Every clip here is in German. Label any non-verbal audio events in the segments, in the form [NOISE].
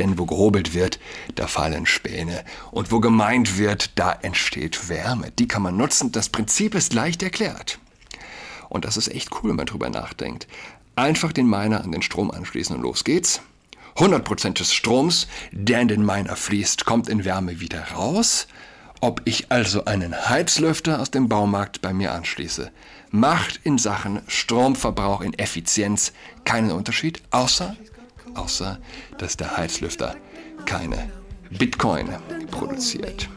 Denn wo gehobelt wird, da fallen Späne. Und wo gemeint wird, da entsteht Wärme. Die kann man nutzen. Das Prinzip ist leicht erklärt. Und das ist echt cool, wenn man drüber nachdenkt. Einfach den Miner an den Strom anschließen und los geht's. 100% des Stroms, der in den Miner fließt, kommt in Wärme wieder raus. Ob ich also einen Heizlüfter aus dem Baumarkt bei mir anschließe, macht in Sachen Stromverbrauch in Effizienz keinen Unterschied, außer, außer dass der Heizlüfter keine Bitcoin produziert.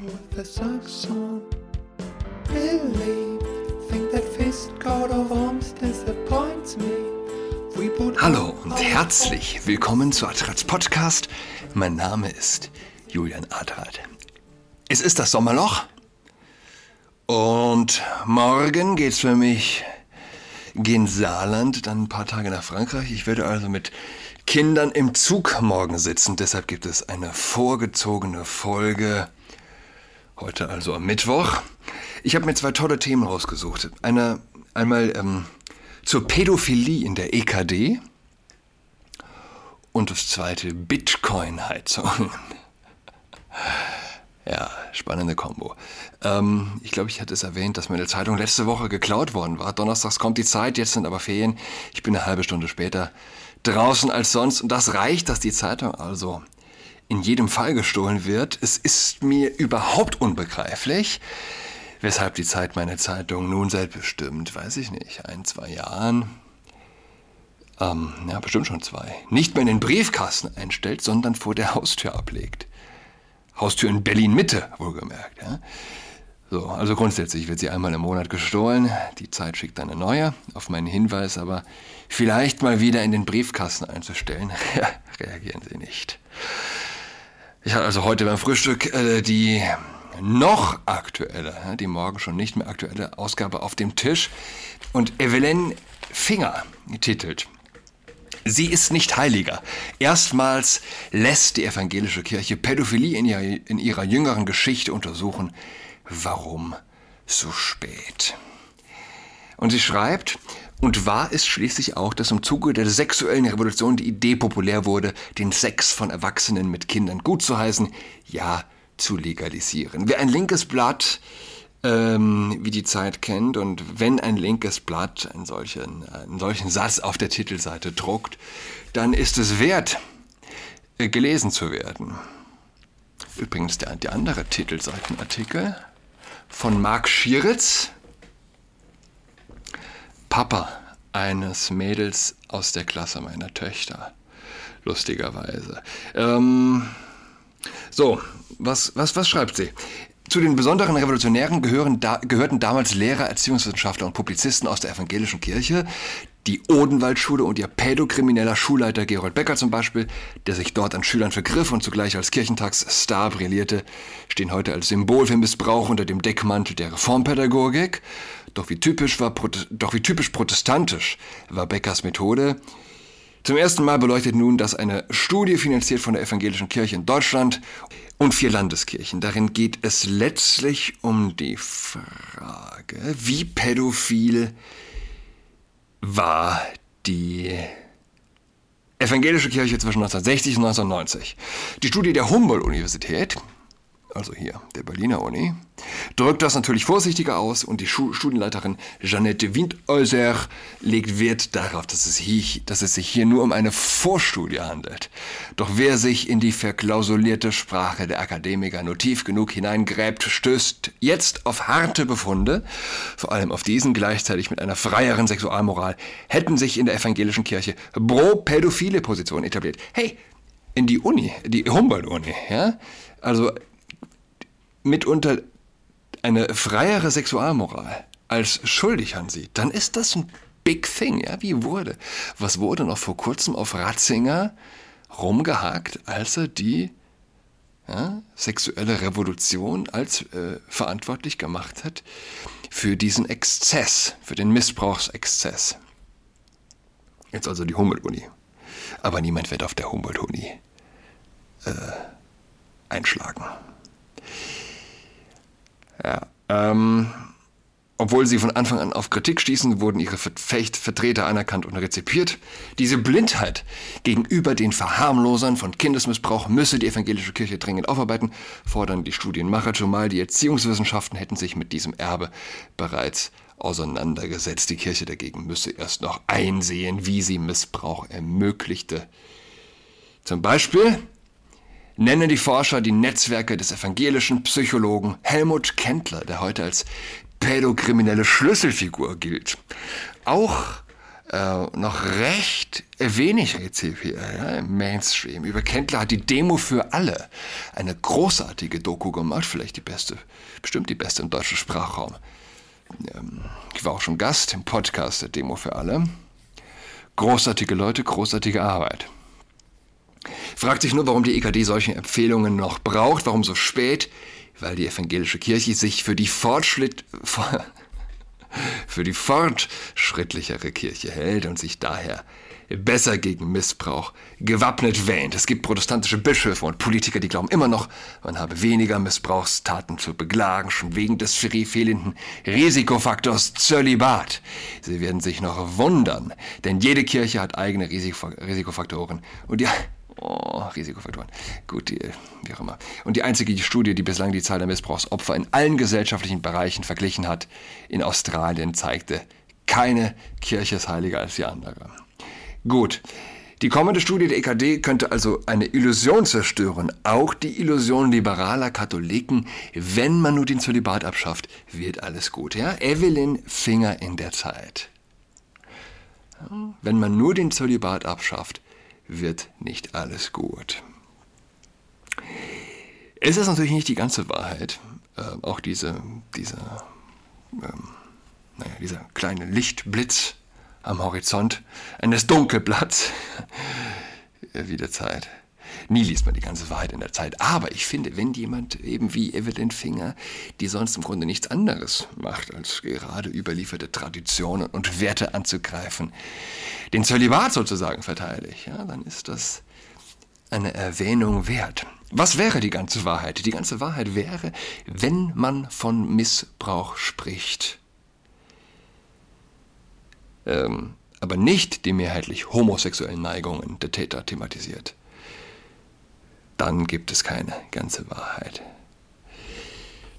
Hallo und herzlich willkommen zu Adrats Podcast. Mein Name ist Julian Adrat. Es ist das Sommerloch und morgen geht's für mich gen Saarland, dann ein paar Tage nach Frankreich. Ich werde also mit Kindern im Zug morgen sitzen. Deshalb gibt es eine vorgezogene Folge. Heute also am Mittwoch. Ich habe mir zwei tolle Themen rausgesucht. Eine, einmal ähm, zur Pädophilie in der EKD und das zweite Bitcoin-Heizung. Ja, spannende Kombo. Ähm, ich glaube, ich hatte es erwähnt, dass meine Zeitung letzte Woche geklaut worden war. Donnerstags kommt die Zeit, jetzt sind aber Ferien. Ich bin eine halbe Stunde später draußen als sonst. Und das reicht, dass die Zeitung also in jedem Fall gestohlen wird. Es ist mir überhaupt unbegreiflich, weshalb die Zeit meine Zeitung nun selbstbestimmt, weiß ich nicht, ein, zwei Jahren, ähm, ja, bestimmt schon zwei, nicht mehr in den Briefkasten einstellt, sondern vor der Haustür ablegt. Haustür in Berlin-Mitte, wohlgemerkt. Ja. So, also grundsätzlich wird sie einmal im Monat gestohlen. Die Zeit schickt eine neue, auf meinen Hinweis, aber vielleicht mal wieder in den Briefkasten einzustellen. [LAUGHS] reagieren Sie nicht. Ich hatte also heute beim Frühstück äh, die noch aktuelle, die morgen schon nicht mehr aktuelle Ausgabe auf dem Tisch und Evelyn Finger titelt Sie ist nicht heiliger. Erstmals lässt die evangelische Kirche Pädophilie in ihrer, in ihrer jüngeren Geschichte untersuchen. Warum so spät? Und sie schreibt, und wahr ist schließlich auch, dass im Zuge der sexuellen Revolution die Idee populär wurde, den Sex von Erwachsenen mit Kindern gut zu heißen, ja, zu legalisieren. Wer ein linkes Blatt ähm, wie die Zeit kennt. Und wenn ein linkes Blatt einen solchen, einen solchen Satz auf der Titelseite druckt, dann ist es wert, äh, gelesen zu werden. Übrigens der, der andere Titelseitenartikel von Marc Schieritz, Papa eines Mädels aus der Klasse meiner Töchter. Lustigerweise. Ähm, so, was, was, was schreibt sie? Zu den besonderen Revolutionären gehören da, gehörten damals Lehrer, Erziehungswissenschaftler und Publizisten aus der evangelischen Kirche, die Odenwaldschule und ihr pädokrimineller Schulleiter Gerold Becker zum Beispiel, der sich dort an Schülern vergriff und zugleich als Kirchentagsstar brillierte, stehen heute als Symbol für Missbrauch unter dem Deckmantel der Reformpädagogik. Doch wie typisch, war, doch wie typisch protestantisch war Beckers Methode. Zum ersten Mal beleuchtet nun das eine Studie finanziert von der evangelischen Kirche in Deutschland und vier Landeskirchen. Darin geht es letztlich um die Frage, wie pädophil war die evangelische Kirche zwischen 1960 und 1990. Die Studie der Humboldt-Universität also hier der Berliner Uni, drückt das natürlich vorsichtiger aus und die Studienleiterin Jeannette Windäuser legt Wert darauf, dass es, hier, dass es sich hier nur um eine Vorstudie handelt. Doch wer sich in die verklausulierte Sprache der Akademiker nur tief genug hineingräbt, stößt jetzt auf harte Befunde, vor allem auf diesen gleichzeitig mit einer freieren Sexualmoral, hätten sich in der evangelischen Kirche pro-pädophile Positionen etabliert. Hey, in die Uni, die Humboldt-Uni, ja? Also mitunter eine freiere Sexualmoral als schuldig ansieht, dann ist das ein Big Thing. Ja, wie wurde? Was wurde noch vor kurzem auf Ratzinger rumgehakt, als er die ja, sexuelle Revolution als äh, verantwortlich gemacht hat für diesen Exzess, für den Missbrauchsexzess. Jetzt also die Humboldt-Uni. Aber niemand wird auf der Humboldt-Uni äh, einschlagen. Ja. Ähm, Obwohl sie von Anfang an auf Kritik stießen, wurden ihre Vertreter anerkannt und rezipiert. Diese Blindheit gegenüber den Verharmlosern von Kindesmissbrauch müsse die evangelische Kirche dringend aufarbeiten, fordern die Studienmacher, zumal die Erziehungswissenschaften hätten sich mit diesem Erbe bereits auseinandergesetzt. Die Kirche dagegen müsse erst noch einsehen, wie sie Missbrauch ermöglichte. Zum Beispiel nennen die Forscher die Netzwerke des evangelischen Psychologen Helmut Kendler, der heute als pädokriminelle Schlüsselfigur gilt. Auch äh, noch recht wenig rezipiert ja, im Mainstream. Über Kendler hat die Demo für alle eine großartige Doku gemacht, vielleicht die beste, bestimmt die beste im deutschen Sprachraum. Ähm, ich war auch schon Gast im Podcast der Demo für alle. Großartige Leute, großartige Arbeit. Fragt sich nur, warum die EKD solche Empfehlungen noch braucht, warum so spät weil die evangelische Kirche sich für die Fortschritt, für die fortschrittlichere Kirche hält und sich daher besser gegen Missbrauch gewappnet wähnt. Es gibt protestantische Bischöfe und Politiker, die glauben immer noch, man habe weniger Missbrauchstaten zu beklagen, schon wegen des fehlenden Risikofaktors Zölibat. Sie werden sich noch wundern, denn jede Kirche hat eigene Risikofaktoren und ja, Oh, Risikofaktoren. Gut, die, wie auch immer. Und die einzige Studie, die bislang die Zahl der Missbrauchsopfer in allen gesellschaftlichen Bereichen verglichen hat, in Australien zeigte, keine Kirche ist heiliger als die andere. Gut. Die kommende Studie der EKD könnte also eine Illusion zerstören, auch die Illusion liberaler Katholiken. Wenn man nur den Zölibat abschafft, wird alles gut. Ja? Evelyn Finger in der Zeit. Wenn man nur den Zölibat abschafft, wird nicht alles gut. Es ist natürlich nicht die ganze Wahrheit. Äh, auch diese, dieser, ähm, naja, dieser kleine Lichtblitz am Horizont eines Dunkelblatts [LAUGHS] wie der Zeit. Nie liest man die ganze Wahrheit in der Zeit. Aber ich finde, wenn jemand eben wie Evelyn Finger, die sonst im Grunde nichts anderes macht, als gerade überlieferte Traditionen und Werte anzugreifen, den Zölibat sozusagen verteidigt, ja, dann ist das eine Erwähnung wert. Was wäre die ganze Wahrheit? Die ganze Wahrheit wäre, wenn man von Missbrauch spricht, ähm, aber nicht die mehrheitlich homosexuellen Neigungen der Täter thematisiert dann gibt es keine ganze Wahrheit.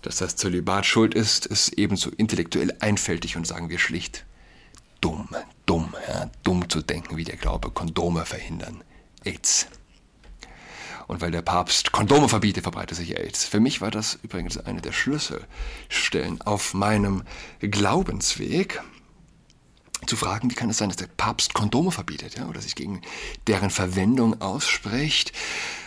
Dass das Zölibat schuld ist, ist ebenso intellektuell einfältig und sagen wir schlicht dumm, dumm, ja, dumm zu denken, wie der Glaube Kondome verhindern. AIDS. Und weil der Papst Kondome verbietet, verbreitet sich AIDS. Für mich war das übrigens eine der Schlüsselstellen auf meinem Glaubensweg zu fragen, wie kann es sein, dass der Papst Kondome verbietet, ja, oder sich gegen deren Verwendung ausspricht.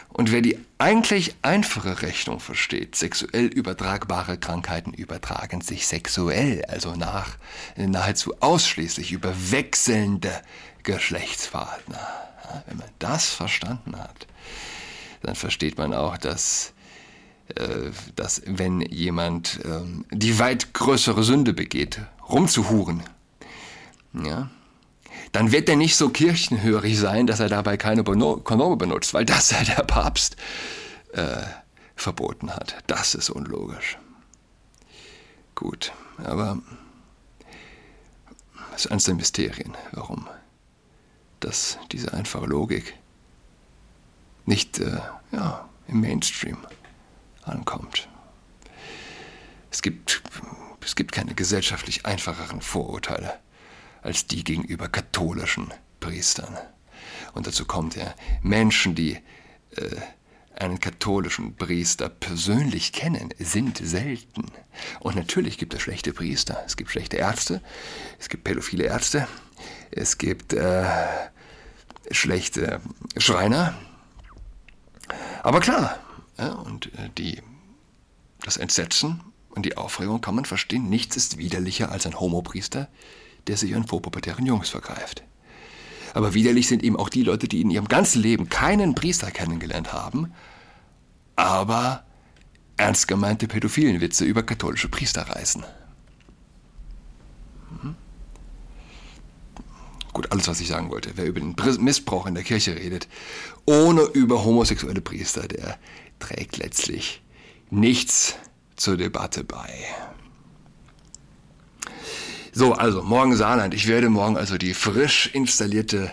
Und wer die eigentlich einfache Rechnung versteht, sexuell übertragbare Krankheiten übertragen sich sexuell, also nach, nahezu ausschließlich über wechselnde Geschlechtspartner. Wenn man das verstanden hat, dann versteht man auch, dass, äh, dass wenn jemand ähm, die weit größere Sünde begeht, rumzuhuren, ja, dann wird er nicht so kirchenhörig sein, dass er dabei keine Kondome benutzt, weil das ja der Papst äh, verboten hat. Das ist unlogisch. Gut, aber das ist eines der Mysterien, warum das, diese einfache Logik nicht äh, ja, im Mainstream ankommt. Es gibt, es gibt keine gesellschaftlich einfacheren Vorurteile als die gegenüber katholischen Priestern. Und dazu kommt ja, Menschen, die äh, einen katholischen Priester persönlich kennen, sind selten. Und natürlich gibt es schlechte Priester, es gibt schlechte Ärzte, es gibt pädophile Ärzte, es gibt äh, schlechte Schreiner. Aber klar, ja, und äh, die, das Entsetzen und die Aufregung kann man verstehen. Nichts ist widerlicher als ein Homopriester, der sich an vorpubertären Jungs vergreift. Aber widerlich sind eben auch die Leute, die in ihrem ganzen Leben keinen Priester kennengelernt haben, aber ernst gemeinte pädophilen Witze über katholische Priester reißen. Hm? Gut, alles, was ich sagen wollte. Wer über den Missbrauch in der Kirche redet, ohne über homosexuelle Priester, der trägt letztlich nichts zur Debatte bei. So, also morgen Saarland. Ich werde morgen also die frisch installierte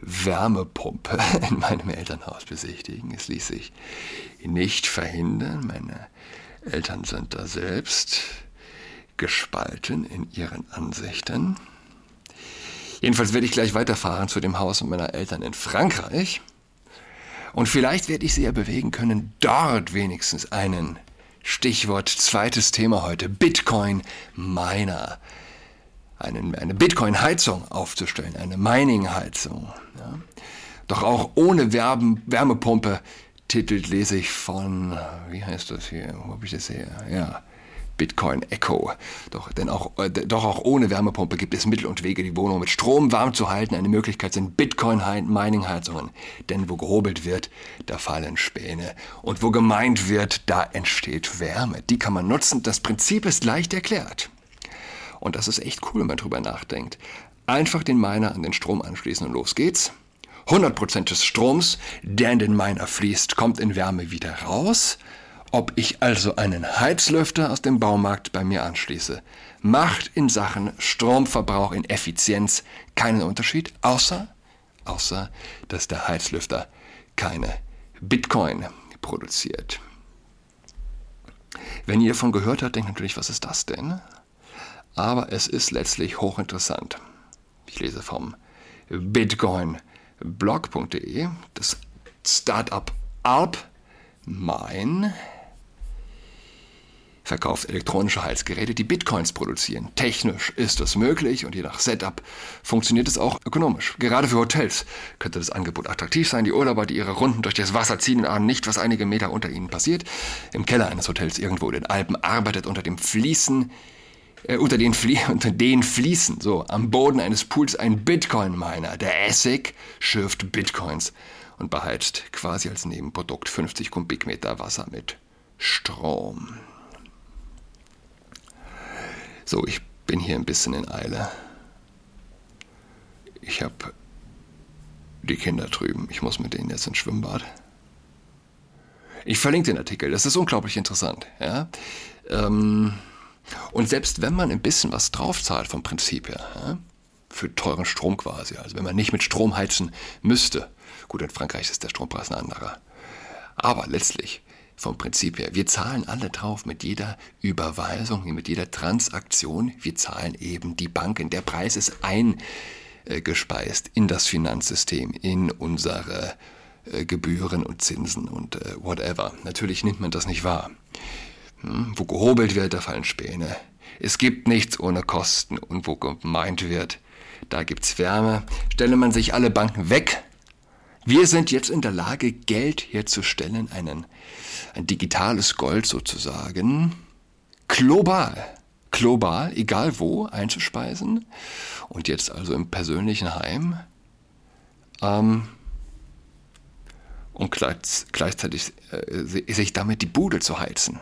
Wärmepumpe [LAUGHS] in meinem Elternhaus besichtigen. Es ließ sich nicht verhindern. Meine Eltern sind da selbst gespalten in ihren Ansichten. Jedenfalls werde ich gleich weiterfahren zu dem Haus meiner Eltern in Frankreich. Und vielleicht werde ich sie ja bewegen können, dort wenigstens einen Stichwort zweites Thema heute, Bitcoin Miner. Einen, eine Bitcoin-Heizung aufzustellen, eine Mining-Heizung. Ja. Doch auch ohne Werben, Wärmepumpe titelt lese ich von, wie heißt das hier, wo habe ich das her? Ja, Bitcoin Echo. Doch, denn auch, äh, doch auch ohne Wärmepumpe gibt es Mittel und Wege, die Wohnung mit Strom warm zu halten. Eine Möglichkeit sind Bitcoin-Mining-Heizungen. Denn wo gehobelt wird, da fallen Späne. Und wo gemeint wird, da entsteht Wärme. Die kann man nutzen. Das Prinzip ist leicht erklärt. Und das ist echt cool, wenn man drüber nachdenkt. Einfach den Miner an den Strom anschließen und los geht's. 100% des Stroms, der in den Miner fließt, kommt in Wärme wieder raus. Ob ich also einen Heizlüfter aus dem Baumarkt bei mir anschließe, macht in Sachen Stromverbrauch in Effizienz keinen Unterschied, außer, außer, dass der Heizlüfter keine Bitcoin produziert. Wenn ihr davon gehört habt, denkt natürlich, was ist das denn? Aber es ist letztlich hochinteressant. Ich lese vom bitcoinblog.de, das Startup Alp Mine verkauft elektronische Heizgeräte, die Bitcoins produzieren. Technisch ist das möglich und je nach Setup funktioniert es auch ökonomisch. Gerade für Hotels könnte das Angebot attraktiv sein. Die Urlauber, die ihre Runden durch das Wasser ziehen, ahnen nicht, was einige Meter unter ihnen passiert. Im Keller eines Hotels irgendwo in den Alpen arbeitet unter dem Fließen äh, unter, den [LAUGHS] unter den Fließen, so am Boden eines Pools ein Bitcoin-Miner. Der Essig schürft Bitcoins und beheizt quasi als Nebenprodukt 50 Kubikmeter Wasser mit Strom. So, ich bin hier ein bisschen in Eile. Ich habe die Kinder drüben. Ich muss mit denen jetzt ins Schwimmbad. Ich verlinke den Artikel. Das ist unglaublich interessant. Ja? Ähm, und selbst wenn man ein bisschen was draufzahlt vom Prinzip her, ja? für teuren Strom quasi, also wenn man nicht mit Strom heizen müsste, gut, in Frankreich ist der Strompreis ein anderer, aber letztlich vom Prinzip her. Wir zahlen alle drauf mit jeder Überweisung, mit jeder Transaktion. Wir zahlen eben die Banken. Der Preis ist eingespeist in das Finanzsystem, in unsere äh, Gebühren und Zinsen und äh, whatever. Natürlich nimmt man das nicht wahr. Hm, wo gehobelt wird, da fallen Späne. Es gibt nichts ohne Kosten und wo gemeint wird, da gibt's Wärme. Stelle man sich alle Banken weg, wir sind jetzt in der Lage, Geld herzustellen, einen, ein digitales Gold sozusagen, global, global, egal wo, einzuspeisen und jetzt also im persönlichen Heim ähm, und gleichzeitig äh, sich damit die Bude zu heizen.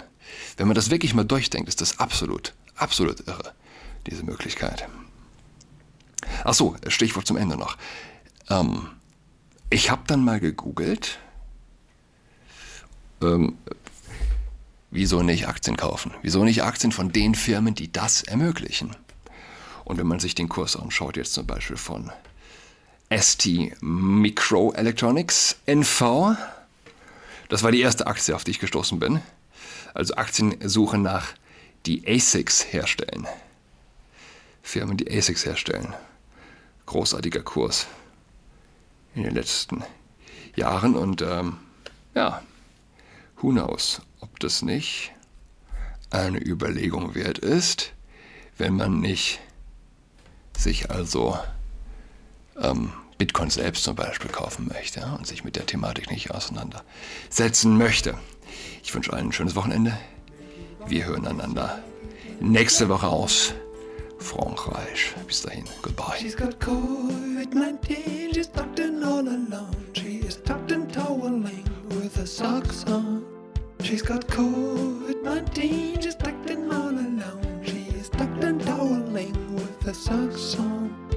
Wenn man das wirklich mal durchdenkt, ist das absolut, absolut irre, diese Möglichkeit. Ach so, Stichwort zum Ende noch. Ähm, ich habe dann mal gegoogelt, ähm, wieso nicht Aktien kaufen? Wieso nicht Aktien von den Firmen, die das ermöglichen? Und wenn man sich den Kurs anschaut, jetzt zum Beispiel von ST Microelectronics NV, das war die erste Aktie, auf die ich gestoßen bin. Also Aktiensuche nach die ASICs herstellen. Firmen, die ASICs herstellen. Großartiger Kurs in den letzten Jahren. Und ähm, ja, who knows, ob das nicht eine Überlegung wert ist, wenn man nicht sich also ähm, Bitcoin selbst zum Beispiel kaufen möchte und sich mit der Thematik nicht auseinandersetzen möchte. Ich wünsche allen ein schönes Wochenende. Wir hören einander nächste Woche aus Frankreich. Bis dahin, goodbye. She's got COVID-19, she's tucked in all alone. She is tucked in toweling with her socks on. She's got COVID-19, she's tucked in all alone. She is tucked in toweling with her socks on.